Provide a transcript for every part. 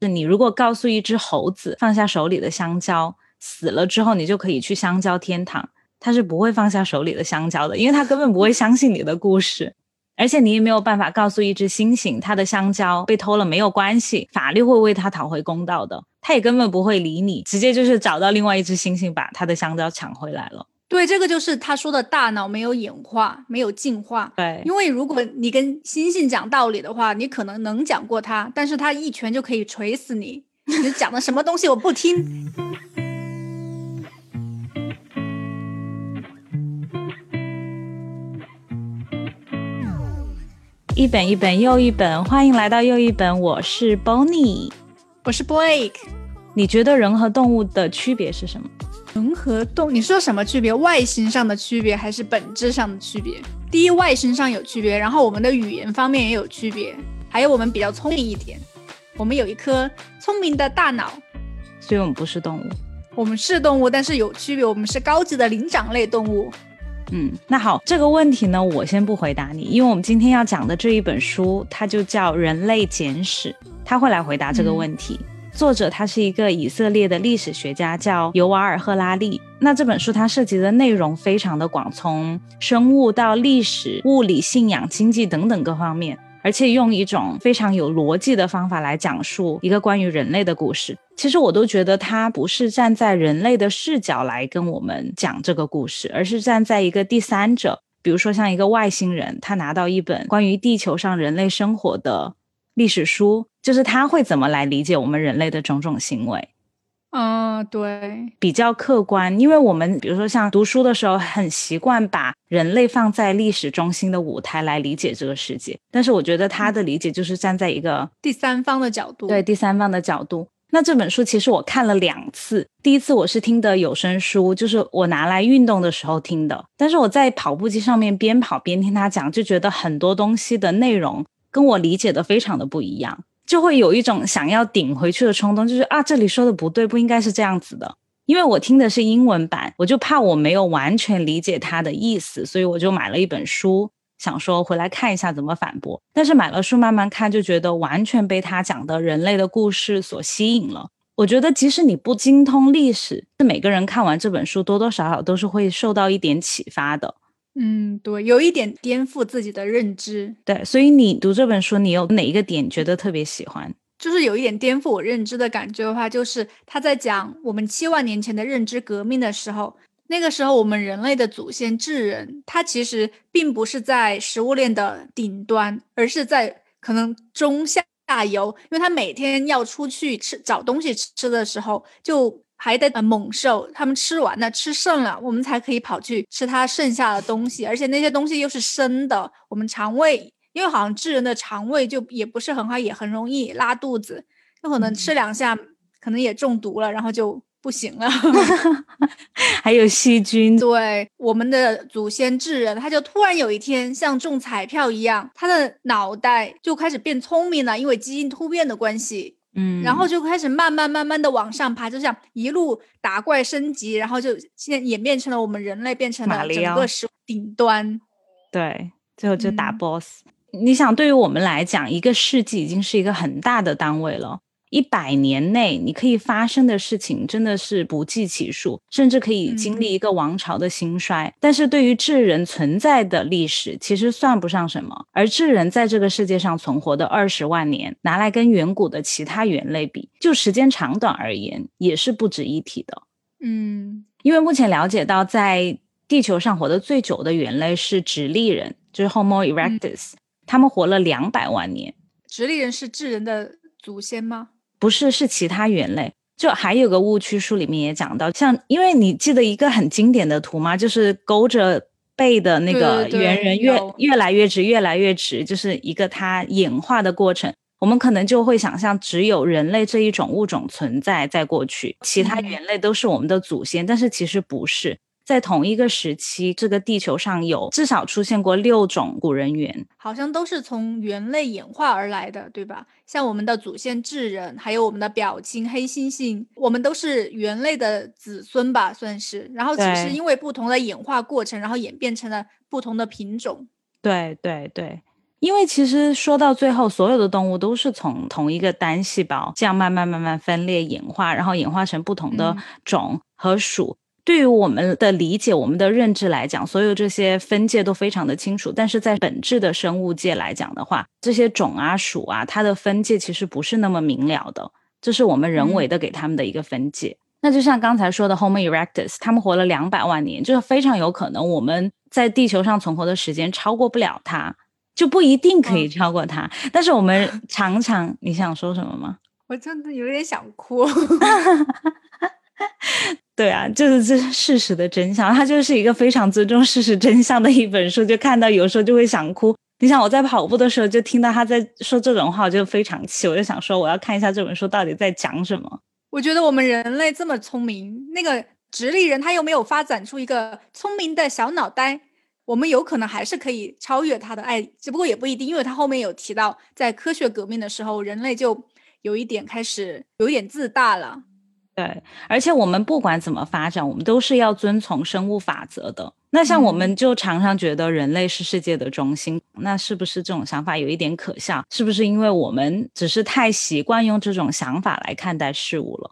是你如果告诉一只猴子放下手里的香蕉，死了之后你就可以去香蕉天堂，它是不会放下手里的香蕉的，因为它根本不会相信你的故事。而且你也没有办法告诉一只猩猩，它的香蕉被偷了没有关系，法律会为它讨回公道的。它也根本不会理你，直接就是找到另外一只猩猩，把它的香蕉抢回来了。对，这个就是他说的大脑没有演化，没有进化。对，因为如果你跟猩猩讲道理的话，你可能能讲过它，但是它一拳就可以锤死你。你讲的什么东西我不听。一本一本又一本，欢迎来到又一本。我是 Bonnie，我是 Blake。你觉得人和动物的区别是什么？人和动，你说什么区别？外形上的区别还是本质上的区别？第一，外形上有区别，然后我们的语言方面也有区别，还有我们比较聪明一点，我们有一颗聪明的大脑，所以我们不是动物。我们是动物，但是有区别，我们是高级的灵长类动物。嗯，那好，这个问题呢，我先不回答你，因为我们今天要讲的这一本书，它就叫《人类简史》，它会来回答这个问题。作者他是一个以色列的历史学家，叫尤瓦尔·赫拉利。那这本书它涉及的内容非常的广，从生物到历史、物理、信仰、经济等等各方面。而且用一种非常有逻辑的方法来讲述一个关于人类的故事。其实我都觉得他不是站在人类的视角来跟我们讲这个故事，而是站在一个第三者，比如说像一个外星人，他拿到一本关于地球上人类生活的历史书，就是他会怎么来理解我们人类的种种行为。嗯，对，比较客观，因为我们比如说像读书的时候，很习惯把人类放在历史中心的舞台来理解这个世界。但是我觉得他的理解就是站在一个第三方的角度，对第三方的角度。那这本书其实我看了两次，第一次我是听的有声书，就是我拿来运动的时候听的。但是我在跑步机上面边跑边听他讲，就觉得很多东西的内容跟我理解的非常的不一样。就会有一种想要顶回去的冲动，就是啊，这里说的不对，不应该是这样子的。因为我听的是英文版，我就怕我没有完全理解他的意思，所以我就买了一本书，想说回来看一下怎么反驳。但是买了书慢慢看，就觉得完全被他讲的人类的故事所吸引了。我觉得即使你不精通历史，是每个人看完这本书多多少少都是会受到一点启发的。嗯，对，有一点颠覆自己的认知。对，所以你读这本书，你有哪一个点觉得特别喜欢？就是有一点颠覆我认知的感觉的话，就是他在讲我们七万年前的认知革命的时候，那个时候我们人类的祖先智人，他其实并不是在食物链的顶端，而是在可能中下游，因为他每天要出去吃找东西吃的时候就。还得猛兽，他们吃完了，吃剩了，我们才可以跑去吃它剩下的东西，而且那些东西又是生的。我们肠胃，因为好像智人的肠胃就也不是很好，也很容易拉肚子，有可能吃两下，可能也中毒了，然后就不行了。还有细菌。对，我们的祖先智人，他就突然有一天像中彩票一样，他的脑袋就开始变聪明了，因为基因突变的关系。嗯，然后就开始慢慢慢慢的往上爬，就像一路打怪升级，然后就现在演变成了我们人类变成了整个食顶端。对，最后就打 boss。你想，对于我们来讲，一个世纪已经是一个很大的单位了。一百年内，你可以发生的事情真的是不计其数，甚至可以经历一个王朝的兴衰。但是对于智人存在的历史，其实算不上什么。而智人在这个世界上存活的二十万年，拿来跟远古的其他猿类比，就时间长短而言，也是不值一提的。嗯，因为目前了解到，在地球上活得最久的猿类是直立人，就是 Homo erectus，他们活了两百万年。直立人是智人的祖先吗？不是，是其他猿类。就还有个误区，书里面也讲到，像因为你记得一个很经典的图吗？就是勾着背的那个猿人越越来越直，越来越直，就是一个它演化的过程。我们可能就会想象，只有人类这一种物种存在在过去，其他猿类都是我们的祖先，但是其实不是。在同一个时期，这个地球上有至少出现过六种古人猿，好像都是从猿类演化而来的，对吧？像我们的祖先智人，还有我们的表亲黑猩猩，我们都是猿类的子孙吧，算是。然后只是因为不同的演化过程，然后演变成了不同的品种。对对对，因为其实说到最后，所有的动物都是从同一个单细胞这样慢慢慢慢分裂演化，然后演化成不同的种和属。对于我们的理解、我们的认知来讲，所有这些分界都非常的清楚。但是在本质的生物界来讲的话，这些种啊、属啊，它的分界其实不是那么明了的。这是我们人为的给他们的一个分界。那就像刚才说的 Homo erectus，他们活了两百万年，就是非常有可能我们在地球上存活的时间超过不了它，就不一定可以超过它。但是我们常常，你想说什么吗？我真的有点想哭。对啊，就是这是事实的真相。它就是一个非常尊重事实真相的一本书，就看到有时候就会想哭。你想我在跑步的时候就听到他在说这种话，我就非常气，我就想说我要看一下这本书到底在讲什么。我觉得我们人类这么聪明，那个直立人他又没有发展出一个聪明的小脑袋，我们有可能还是可以超越他的爱，只不过也不一定，因为他后面有提到，在科学革命的时候，人类就有一点开始有点自大了。对，而且我们不管怎么发展，我们都是要遵从生物法则的。那像我们就常常觉得人类是世界的中心，那是不是这种想法有一点可笑？是不是因为我们只是太习惯用这种想法来看待事物了？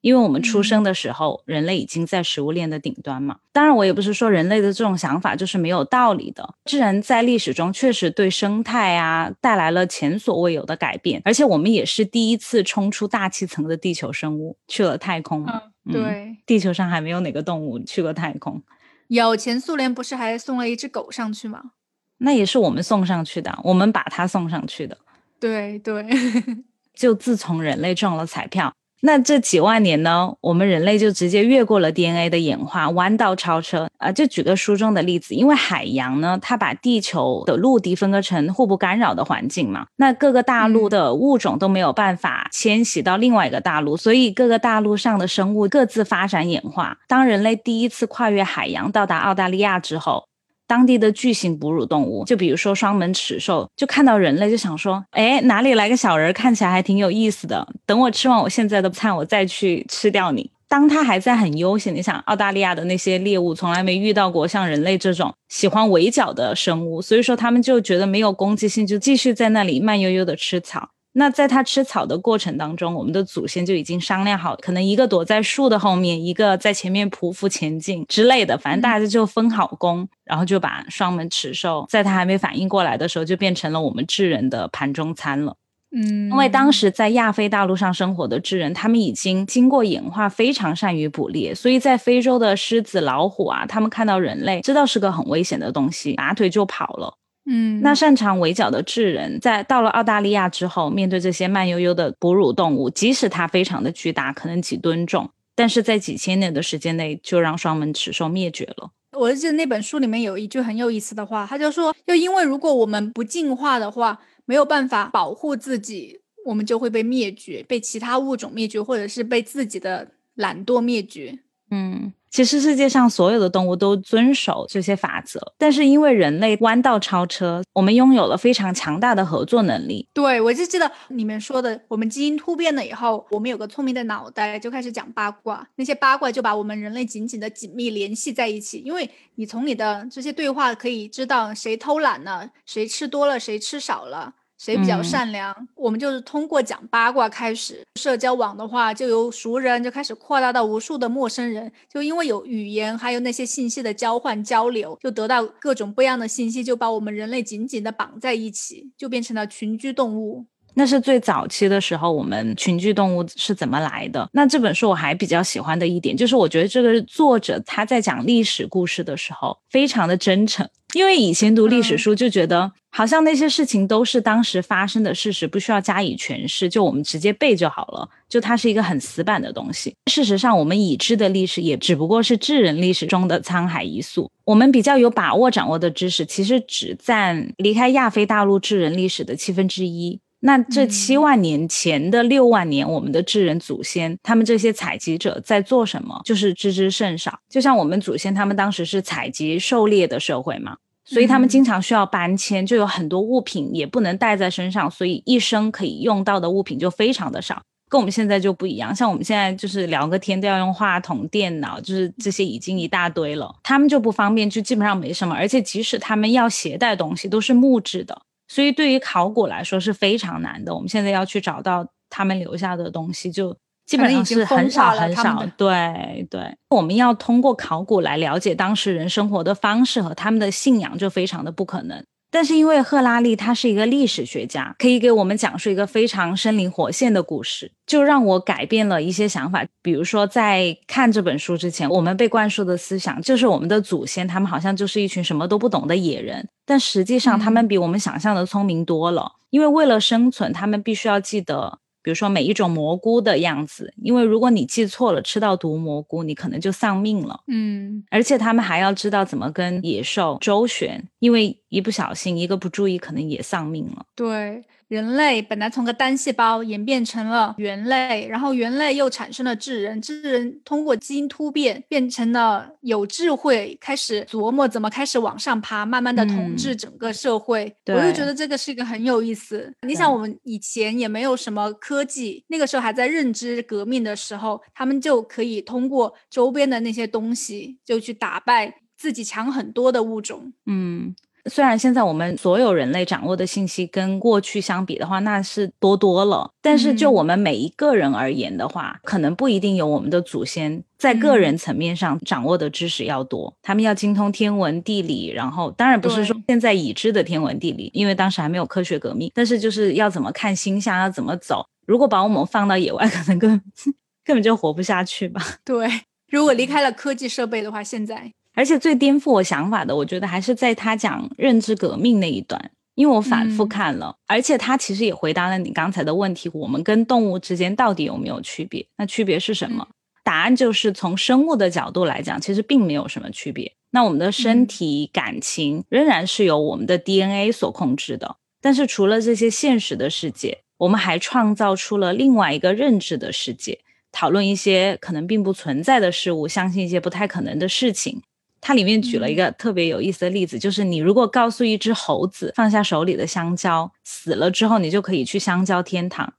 因为我们出生的时候，人类已经在食物链的顶端嘛。当然，我也不是说人类的这种想法就是没有道理的。自然在历史中确实对生态啊带来了前所未有的改变，而且我们也是第一次冲出大气层的地球生物去了太空。对，地球上还没有哪个动物去过太空。有，前苏联不是还送了一只狗上去吗？那也是我们送上去的，我们把它送上去的。对对，就自从人类中了彩票。那这几万年呢，我们人类就直接越过了 DNA 的演化，弯道超车啊！就举个书中的例子，因为海洋呢，它把地球的陆地分割成互不干扰的环境嘛，那各个大陆的物种都没有办法迁徙到另外一个大陆，所以各个大陆上的生物各自发展演化。当人类第一次跨越海洋到达澳大利亚之后。当地的巨型哺乳动物，就比如说双门齿兽，就看到人类就想说：“哎，哪里来个小人，看起来还挺有意思的。等我吃完我现在的餐，我再去吃掉你。”当他还在很悠闲，你想，澳大利亚的那些猎物从来没遇到过像人类这种喜欢围剿的生物，所以说他们就觉得没有攻击性，就继续在那里慢悠悠的吃草。那在它吃草的过程当中，我们的祖先就已经商量好，可能一个躲在树的后面，一个在前面匍匐前进之类的，反正大家就分好工，然后就把双门齿兽在它还没反应过来的时候，就变成了我们智人的盘中餐了。嗯，因为当时在亚非大陆上生活的智人，他们已经经过演化，非常善于捕猎，所以在非洲的狮子、老虎啊，他们看到人类，知道是个很危险的东西，拔腿就跑了。嗯，那擅长围剿的智人，在到了澳大利亚之后，面对这些慢悠悠的哺乳动物，即使它非常的巨大，可能几吨重，但是在几千年的时间内，就让双门齿兽灭绝了。我记得那本书里面有一句很有意思的话，他就说，就因为如果我们不进化的话，没有办法保护自己，我们就会被灭绝，被其他物种灭绝，或者是被自己的懒惰灭绝。嗯。其实世界上所有的动物都遵守这些法则，但是因为人类弯道超车，我们拥有了非常强大的合作能力。对，我就记得你们说的，我们基因突变了以后，我们有个聪明的脑袋，就开始讲八卦，那些八卦就把我们人类紧紧的紧密联系在一起。因为你从你的这些对话可以知道谁偷懒了，谁吃多了，谁吃少了。谁比较善良？我们就是通过讲八卦开始社交网的话，就由熟人就开始扩大到无数的陌生人。就因为有语言，还有那些信息的交换交流，就得到各种不一样的信息，就把我们人类紧紧的绑在一起，就变成了群居动物。那是最早期的时候，我们群居动物是怎么来的？那这本书我还比较喜欢的一点，就是我觉得这个作者他在讲历史故事的时候，非常的真诚。因为以前读历史书就觉得，好像那些事情都是当时发生的事实，不需要加以诠释，就我们直接背就好了。就它是一个很死板的东西。事实上，我们已知的历史也只不过是智人历史中的沧海一粟。我们比较有把握掌握的知识，其实只占离开亚非大陆智人历史的七分之一。那这七万年前的六万年，我们的智人祖先，他们这些采集者在做什么？就是知之甚少。就像我们祖先，他们当时是采集狩猎的社会嘛，所以他们经常需要搬迁，就有很多物品也不能带在身上，所以一生可以用到的物品就非常的少。跟我们现在就不一样，像我们现在就是聊个天都要用话筒、电脑，就是这些已经一大堆了。他们就不方便，就基本上没什么。而且即使他们要携带东西，都是木质的。所以对于考古来说是非常难的。我们现在要去找到他们留下的东西，就基本上是很少很少。对对，我们要通过考古来了解当时人生活的方式和他们的信仰，就非常的不可能。但是因为赫拉利他是一个历史学家，可以给我们讲述一个非常生灵活现的故事，就让我改变了一些想法。比如说，在看这本书之前，我们被灌输的思想就是我们的祖先他们好像就是一群什么都不懂的野人，但实际上他们比我们想象的聪明多了。因为为了生存，他们必须要记得。比如说每一种蘑菇的样子，因为如果你记错了，吃到毒蘑菇，你可能就丧命了。嗯，而且他们还要知道怎么跟野兽周旋，因为一不小心，一个不注意，可能也丧命了。对。人类本来从个单细胞演变成了猿类，然后猿类又产生了智人，智人通过基因突变变成了有智慧，开始琢磨怎么开始往上爬，慢慢的统治整个社会。我就觉得这个是一个很有意思。你想，我们以前也没有什么科技，那个时候还在认知革命的时候，他们就可以通过周边的那些东西，就去打败自己强很多的物种。嗯。虽然现在我们所有人类掌握的信息跟过去相比的话，那是多多了。但是就我们每一个人而言的话，可能不一定有我们的祖先在个人层面上掌握的知识要多。他们要精通天文地理，然后当然不是说现在已知的天文地理，因为当时还没有科学革命。但是就是要怎么看星象，要怎么走。如果把我们放到野外，可能根 根本就活不下去吧。对，如果离开了科技设备的话，现在。而且最颠覆我想法的，我觉得还是在他讲认知革命那一段，因为我反复看了，而且他其实也回答了你刚才的问题：我们跟动物之间到底有没有区别？那区别是什么？答案就是从生物的角度来讲，其实并没有什么区别。那我们的身体、感情仍然是由我们的 DNA 所控制的。但是除了这些现实的世界，我们还创造出了另外一个认知的世界，讨论一些可能并不存在的事物，相信一些不太可能的事情。它里面举了一个特别有意思的例子，就是你如果告诉一只猴子放下手里的香蕉，死了之后你就可以去香蕉天堂，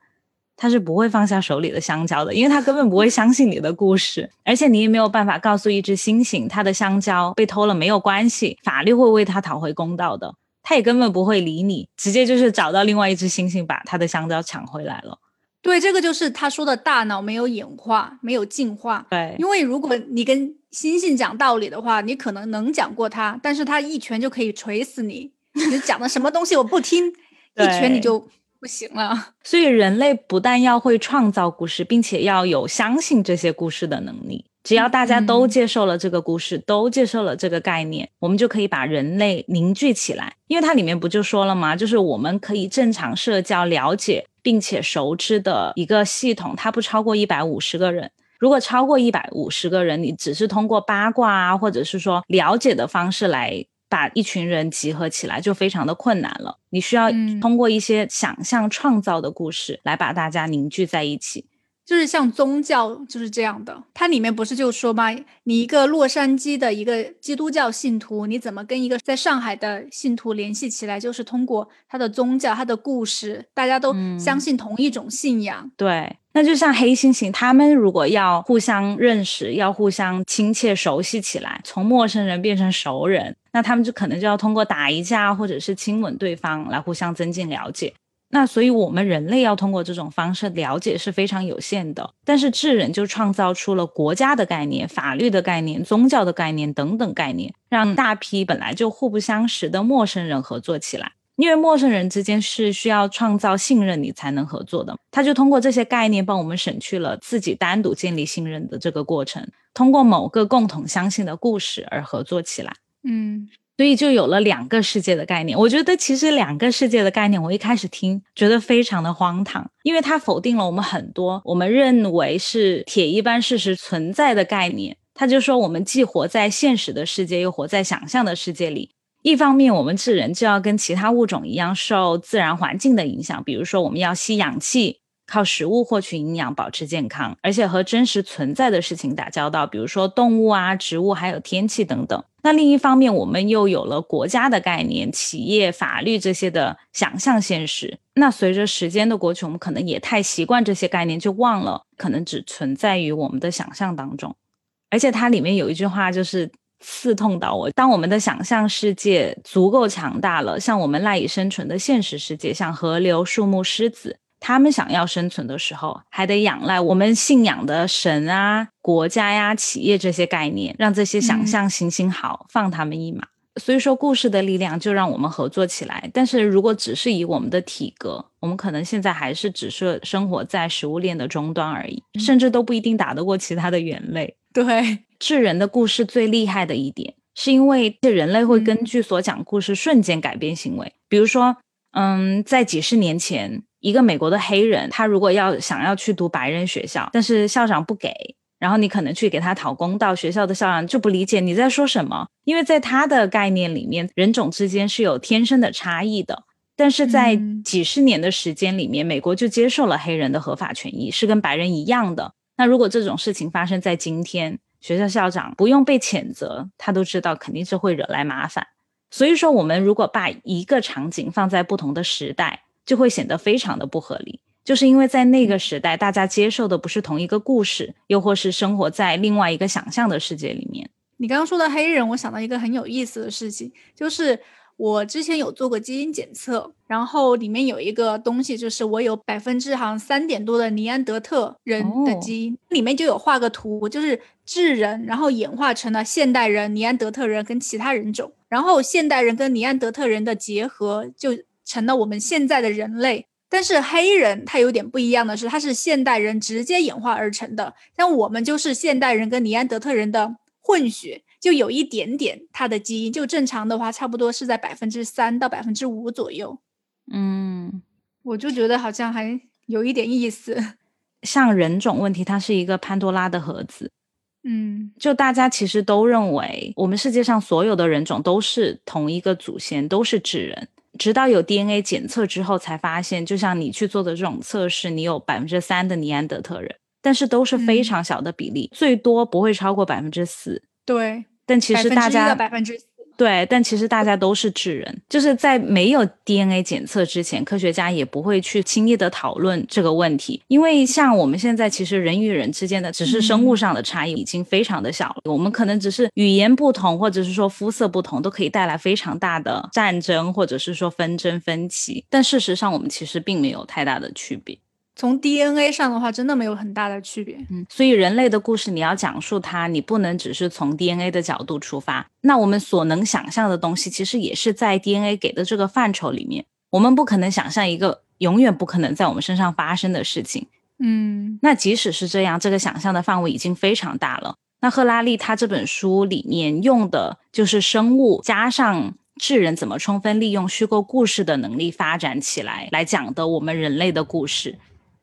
它是不会放下手里的香蕉的，因为它根本不会相信你的故事，而且你也没有办法告诉一只猩猩它的香蕉被偷了没有关系，法律会为它讨回公道的，它也根本不会理你，直接就是找到另外一只猩猩把它的香蕉抢回来了。对，这个就是他说的大脑没有演化，没有进化。对，因为如果你跟猩猩讲道理的话，你可能能讲过他，但是他一拳就可以锤死你。你讲的什么东西我不听，一拳你就不行了。所以人类不但要会创造故事，并且要有相信这些故事的能力。只要大家都接受了这个故事，都接受了这个概念，我们就可以把人类凝聚起来。因为它里面不就说了吗？就是我们可以正常社交、了解并且熟知的一个系统，它不超过一百五十个人。如果超过一百五十个人，你只是通过八卦啊，或者是说了解的方式来把一群人集合起来，就非常的困难了。你需要通过一些想象创造的故事来把大家凝聚在一起。就是像宗教就是这样的，它里面不是就说吗？你一个洛杉矶的一个基督教信徒，你怎么跟一个在上海的信徒联系起来？就是通过他的宗教、他的故事，大家都相信同一种信仰。对，那就像黑猩猩，他们如果要互相认识，要互相亲切熟悉起来，从陌生人变成熟人，那他们就可能就要通过打一架或者是亲吻对方来互相增进了解。那所以，我们人类要通过这种方式了解是非常有限的。但是智人就创造出了国家的概念、法律的概念、宗教的概念等等概念，让大批本来就互不相识的陌生人合作起来。因为陌生人之间是需要创造信任你才能合作的，他就通过这些概念帮我们省去了自己单独建立信任的这个过程，通过某个共同相信的故事而合作起来。嗯。所以就有了两个世界的概念。我觉得其实两个世界的概念，我一开始听觉得非常的荒唐，因为它否定了我们很多我们认为是铁一般事实存在的概念。他就说，我们既活在现实的世界，又活在想象的世界里。一方面，我们智人就要跟其他物种一样受自然环境的影响，比如说我们要吸氧气。靠食物获取营养，保持健康，而且和真实存在的事情打交道，比如说动物啊、植物，还有天气等等。那另一方面，我们又有了国家的概念、企业、法律这些的想象现实。那随着时间的过去，我们可能也太习惯这些概念，就忘了可能只存在于我们的想象当中。而且它里面有一句话，就是刺痛到我。当我们的想象世界足够强大了，像我们赖以生存的现实世界，像河流、树木、狮子，他们想要生存的时候，还得仰赖我们信仰的神啊、国家呀、企业这些概念，让这些想象行行好，放他们一马。所以说，故事的力量就让我们合作起来。但是如果只是以我们的体格，我们可能现在还是只是生活在食物链的终端而已，甚至都不一定打得过其他的猿类。对，智人的故事最厉害的一点，是因为这人类会根据所讲故事瞬间改变行为。比如说，嗯，在几十年前，一个美国的黑人，他如果要想要去读白人学校，但是校长不给。然后你可能去给他讨公道，学校的校长就不理解你在说什么，因为在他的概念里面，人种之间是有天生的差异的。但是在几十年的时间里面，美国就接受了黑人的合法权益，是跟白人一样的。那如果这种事情发生在今天，学校校长不用被谴责，他都知道肯定是会惹来麻烦。所以说，我们如果把一个场景放在不同的时代，就会显得非常的不合理。就是因为在那个时代，大家接受的不是同一个故事，又或是生活在另外一个想象的世界里面。你刚刚说的黑人，我想到一个很有意思的事情，就是我之前有做过基因检测，然后里面有一个东西，就是我有百分之好像三点多的尼安德特人的基因，里面就有画个图，就是智人，然后演化成了现代人、尼安德特人跟其他人种，然后现代人跟尼安德特人的结合，就成了我们现在的人类。但是黑人他有点不一样的是，他是现代人直接演化而成的，像我们就是现代人跟尼安德特人的混血，就有一点点他的基因，就正常的话差不多是在百分之三到百分之五左右。嗯，我就觉得好像还有一点意思。像人种问题，它是一个潘多拉的盒子。嗯，就大家其实都认为，我们世界上所有的人种都是同一个祖先，都是智人。直到有 DNA 检测之后，才发现，就像你去做的这种测试，你有百分之三的尼安德特人，但是都是非常小的比例，最多不会超过百分之四。对，但其实大家百分之。对，但其实大家都是智人，就是在没有 DNA 检测之前，科学家也不会去轻易的讨论这个问题，因为像我们现在其实人与人之间的只是生物上的差异，已经非常的小了。我们可能只是语言不同，或者是说肤色不同，都可以带来非常大的战争，或者是说纷争分歧。但事实上，我们其实并没有太大的区别。从 DNA 上的话，真的没有很大的区别。嗯，所以人类的故事你要讲述它，你不能只是从 DNA 的角度出发。那我们所能想象的东西，其实也是在 DNA 给的这个范畴里面。我们不可能想象一个永远不可能在我们身上发生的事情。嗯，那即使是这样，这个想象的范围已经非常大了。那赫拉利他这本书里面用的就是生物加上智人怎么充分利用虚构故事的能力发展起来来讲的我们人类的故事。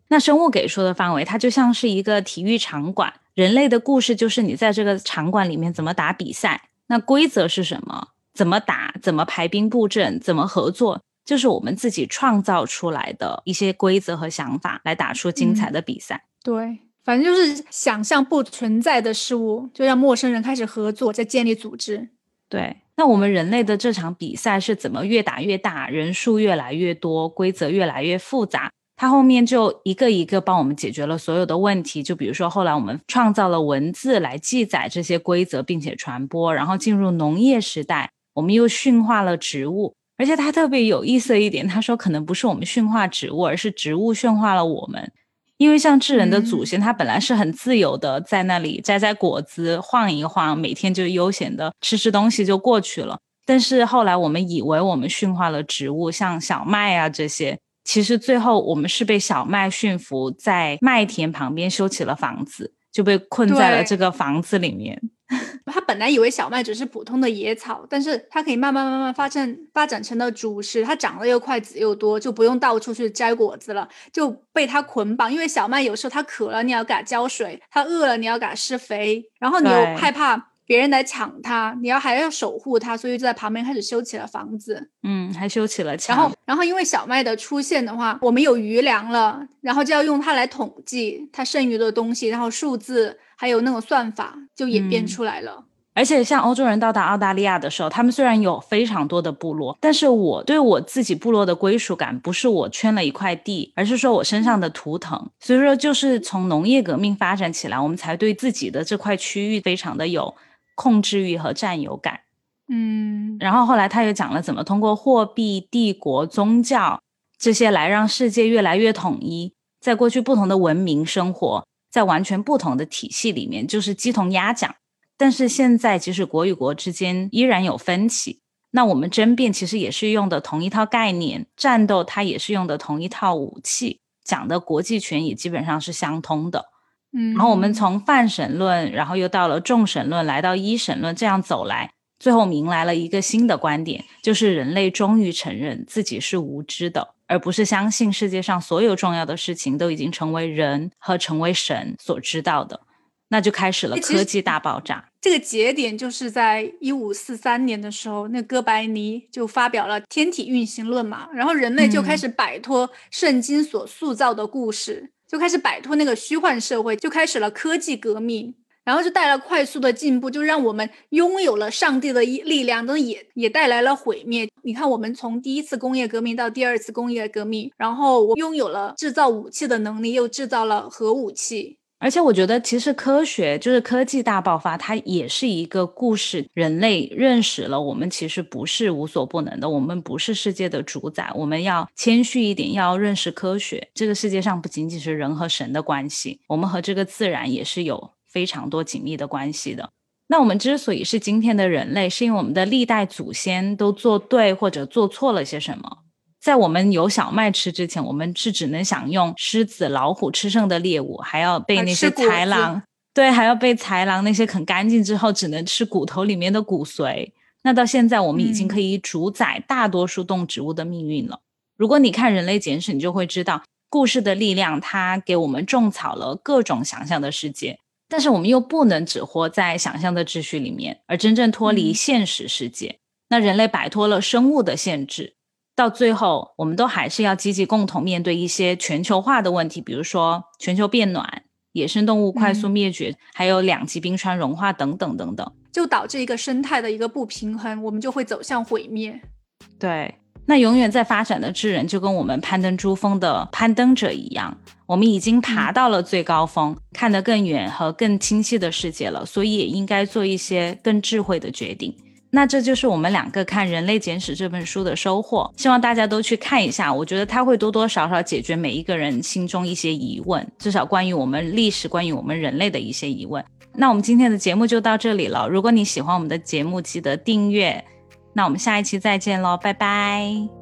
那生物给出的范围，它就像是一个体育场馆。人类的故事就是你在这个场馆里面怎么打比赛，那规则是什么？怎么打？怎么排兵布阵？怎么合作？就是我们自己创造出来的一些规则和想法，来打出精彩的比赛。对，反正就是想象不存在的事物，就让陌生人开始合作，再建立组织。对，那我们人类的这场比赛是怎么越打越大，人数越来越多，规则越来越复杂？他后面就一个一个帮我们解决了所有的问题，就比如说后来我们创造了文字来记载这些规则，并且传播，然后进入农业时代，我们又驯化了植物，而且他特别有意思一点，他说可能不是我们驯化植物，而是植物驯化了我们，因为像智人的祖先，他本来是很自由的，在那里摘摘果子，晃一晃，每天就悠闲的吃吃东西就过去了，但是后来我们以为我们驯化了植物，像小麦啊这些。其实最后我们是被小麦驯服，在麦田旁边修起了房子，就被困在了这个房子里面。他本来以为小麦只是普通的野草，但是它可以慢慢慢慢发展发展成了主食，它长得又快，籽又多，就不用到处去摘果子了，就被它捆绑。因为小麦有时候它渴了，你要给它浇水；它饿了，你要给它施肥，然后你又害怕。别人来抢它，你要还要守护它，所以就在旁边开始修起了房子。嗯，还修起了墙。然后，然后因为小麦的出现的话，我们有余粮了，然后就要用它来统计它剩余的东西，然后数字还有那种算法就演变出来了。而且，像欧洲人到达澳大利亚的时候，他们虽然有非常多的部落，但是我对我自己部落的归属感不是我圈了一块地，而是说我身上的图腾。所以说，就是从农业革命发展起来，我们才对自己的这块区域非常的有。控制欲和占有感。嗯，然后后来他又讲了怎么通过货币、帝国、宗教这些来让世界越来越统一。在过去不同的文明生活在完全不同的体系里面，就是鸡同鸭讲。但是现在即使国与国之间依然有分歧，那我们争辩其实也是用的同一套概念，战斗它也是用的同一套武器，讲的国际权也基本上是相通的。嗯，然后我们从泛神论，然后又到了众神论，来到一神论，这样走来。最后迎来了一个新的观点，就是人类终于承认自己是无知的，而不是相信世界上所有重要的事情都已经成为人和成为神所知道的。那就开始了科技大爆炸。这个节点就是在一五四三年的时候，那哥白尼就发表了天体运行论嘛，然后人类就开始摆脱圣经所塑造的故事，就开始摆脱那个虚幻社会，就开始了科技革命。然后就带来快速的进步，就让我们拥有了上帝的力量，但也也带来了毁灭。你看，我们从第一次工业革命到第二次工业革命，然后我拥有了制造武器的能力，又制造了核武器。而且我觉得，其实科学就是科技大爆发，它也是一个故事。人类认识了我们其实不是无所不能的，我们不是世界的主宰。我们要谦虚一点，要认识科学。这个世界上不仅仅是人和神的关系，我们和这个自然也是有。非常多紧密的关系的。那我们之所以是今天的人类，是因为我们的历代祖先都做对或者做错了些什么。在我们有小麦吃之前，我们是只能享用狮子、老虎吃剩的猎物，还要被那些豺狼对，还要被豺狼那些啃干净之后，只能吃骨头里面的骨髓。那到现在，我们已经可以主宰大多数动植物的命运了。如果你看《人类简史》，你就会知道故事的力量，它给我们种草了各种想象的世界。但是我们又不能只活在想象的秩序里面，而真正脱离现实世界。那人类摆脱了生物的限制，到最后，我们都还是要积极共同面对一些全球化的问题，比如说全球变暖、野生动物快速灭绝，还有两极冰川融化等等等等，就导致一个生态的一个不平衡，我们就会走向毁灭。对。那永远在发展的智人就跟我们攀登珠峰的攀登者一样，我们已经爬到了最高峰，看得更远和更清晰的世界了，所以也应该做一些更智慧的决定。那这就是我们两个看《人类简史》这本书的收获，希望大家都去看一下。我觉得它会多多少少解决每一个人心中一些疑问，至少关于我们历史、关于我们人类的一些疑问。那我们今天的节目就到这里了。如果你喜欢我们的节目，记得订阅。那我们下一期再见喽，拜拜。